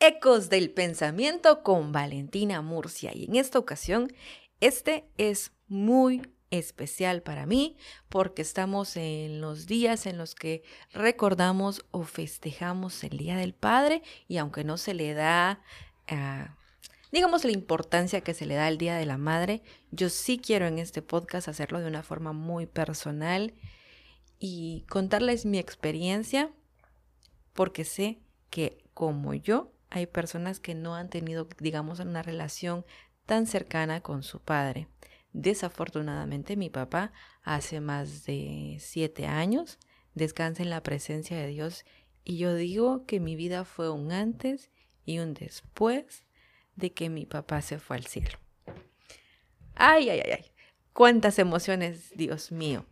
Ecos del Pensamiento con Valentina Murcia. Y en esta ocasión este es muy especial para mí porque estamos en los días en los que recordamos o festejamos el Día del Padre y aunque no se le da, ah, digamos, la importancia que se le da al Día de la Madre, yo sí quiero en este podcast hacerlo de una forma muy personal y contarles mi experiencia porque sé que como yo hay personas que no han tenido, digamos, una relación tan cercana con su padre. Desafortunadamente mi papá hace más de siete años descansa en la presencia de Dios y yo digo que mi vida fue un antes y un después de que mi papá se fue al cielo. Ay, ay, ay, ay. Cuántas emociones, Dios mío.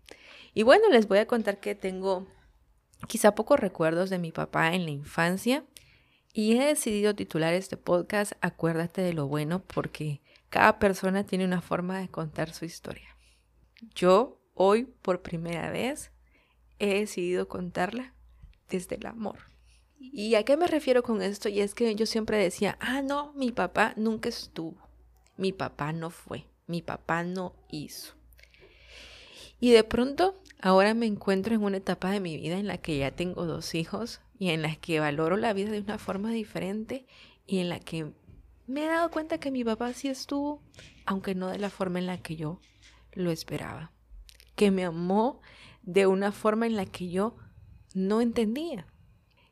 Y bueno, les voy a contar que tengo quizá pocos recuerdos de mi papá en la infancia y he decidido titular este podcast Acuérdate de lo bueno porque cada persona tiene una forma de contar su historia. Yo hoy por primera vez he decidido contarla desde el amor. ¿Y a qué me refiero con esto? Y es que yo siempre decía, ah, no, mi papá nunca estuvo, mi papá no fue, mi papá no hizo. Y de pronto, ahora me encuentro en una etapa de mi vida en la que ya tengo dos hijos y en la que valoro la vida de una forma diferente y en la que me he dado cuenta que mi papá sí estuvo, aunque no de la forma en la que yo lo esperaba. Que me amó de una forma en la que yo no entendía.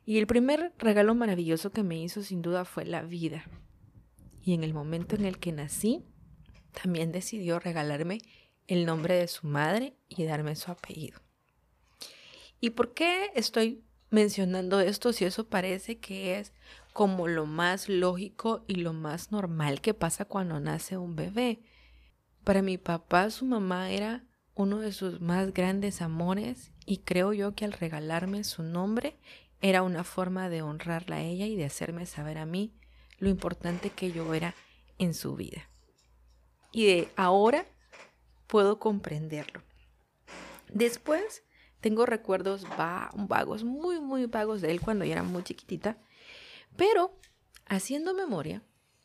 Y el primer regalo maravilloso que me hizo sin duda fue la vida. Y en el momento en el que nací, también decidió regalarme el nombre de su madre y darme su apellido. ¿Y por qué estoy mencionando esto si eso parece que es como lo más lógico y lo más normal que pasa cuando nace un bebé. Para mi papá, su mamá era uno de sus más grandes amores y creo yo que al regalarme su nombre era una forma de honrarla a ella y de hacerme saber a mí lo importante que yo era en su vida. Y de ahora puedo comprenderlo. Después tengo recuerdos vagos, muy, muy vagos de él cuando yo era muy chiquitita pero, haciendo memoria,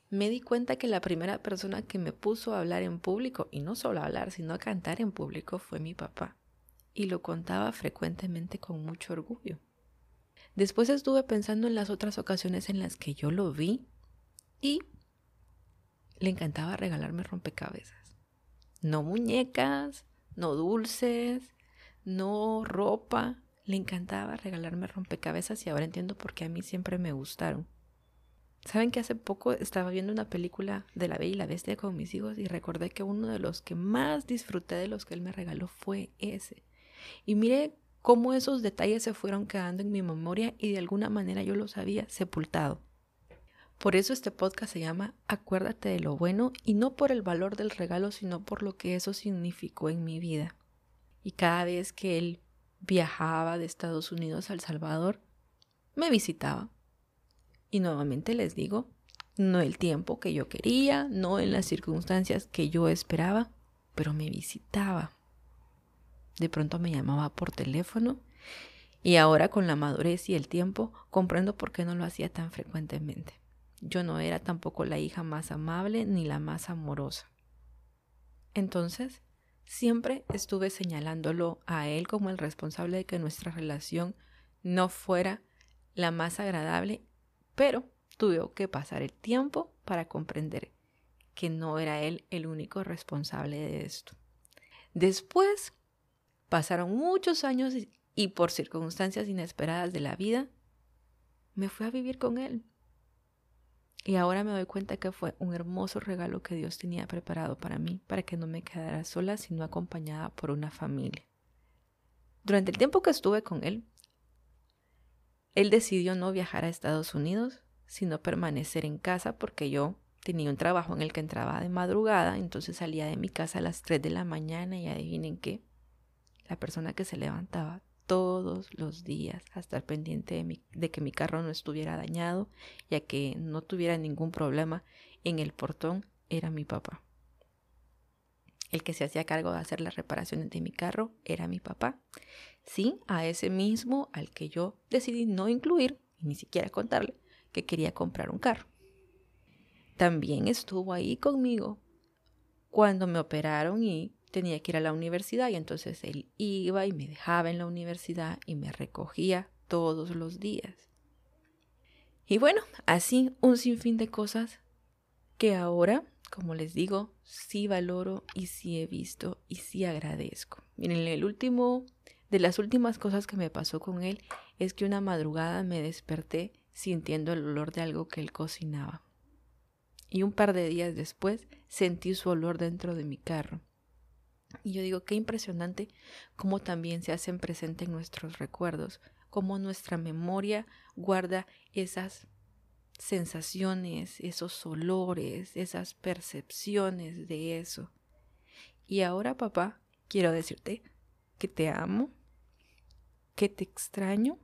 me di cuenta que la primera persona que me puso a hablar en público, y no solo a hablar, sino a cantar en público, fue mi papá. Y lo contaba frecuentemente con mucho orgullo. Después estuve pensando en las otras ocasiones en las que yo lo vi y le encantaba regalarme rompecabezas. No muñecas, no dulces, no ropa, le encantaba regalarme rompecabezas y ahora entiendo por qué a mí siempre me gustaron. Saben que hace poco estaba viendo una película de La Bella y la Bestia con mis hijos y recordé que uno de los que más disfruté de los que él me regaló fue ese. Y mire cómo esos detalles se fueron quedando en mi memoria y de alguna manera yo los había sepultado. Por eso este podcast se llama Acuérdate de lo bueno y no por el valor del regalo, sino por lo que eso significó en mi vida. Y cada vez que él viajaba de Estados Unidos a El Salvador, me visitaba. Y nuevamente les digo, no el tiempo que yo quería, no en las circunstancias que yo esperaba, pero me visitaba. De pronto me llamaba por teléfono y ahora con la madurez y el tiempo comprendo por qué no lo hacía tan frecuentemente. Yo no era tampoco la hija más amable ni la más amorosa. Entonces, Siempre estuve señalándolo a él como el responsable de que nuestra relación no fuera la más agradable, pero tuve que pasar el tiempo para comprender que no era él el único responsable de esto. Después pasaron muchos años y por circunstancias inesperadas de la vida, me fui a vivir con él. Y ahora me doy cuenta que fue un hermoso regalo que Dios tenía preparado para mí, para que no me quedara sola, sino acompañada por una familia. Durante el tiempo que estuve con él, él decidió no viajar a Estados Unidos, sino permanecer en casa porque yo tenía un trabajo en el que entraba de madrugada, entonces salía de mi casa a las 3 de la mañana y adivinen qué, la persona que se levantaba todos los días a estar pendiente de, que mi carro no estuviera dañado y a que no tuviera ningún problema en el portón era mi papá. El que se hacía cargo de hacer las reparaciones de mi carro era mi papá. Sí, a ese mismo al que yo decidí no incluir, ni siquiera contarle, que quería comprar un carro. También estuvo ahí conmigo cuando me operaron y tenía que ir a la universidad y entonces él iba y me dejaba en la universidad y me recogía todos los días. Y bueno, así un sinfín de cosas que ahora, como les digo, sí valoro y sí he visto y sí agradezco. Miren, el último de las últimas cosas que me pasó con él es que una madrugada me desperté sintiendo el olor de algo que él cocinaba. Y un par de días después sentí su olor dentro de mi carro. Y yo digo, qué impresionante cómo también se hacen presentes en nuestros recuerdos, cómo nuestra memoria guarda esas sensaciones, esos olores, esas percepciones de eso. Y ahora, papá, quiero decirte que te amo, que te extraño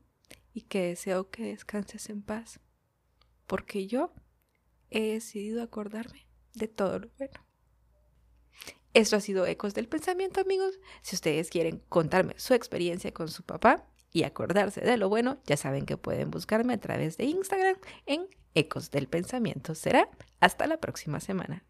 y que deseo que descanses en paz, porque yo he decidido acordarme de todo lo bueno. Esto ha sido Ecos del Pensamiento, amigos. Si ustedes quieren contarme su experiencia con su papá y acordarse de lo bueno, ya saben que pueden buscarme a través de Instagram en Ecos del Pensamiento. Será hasta la próxima semana.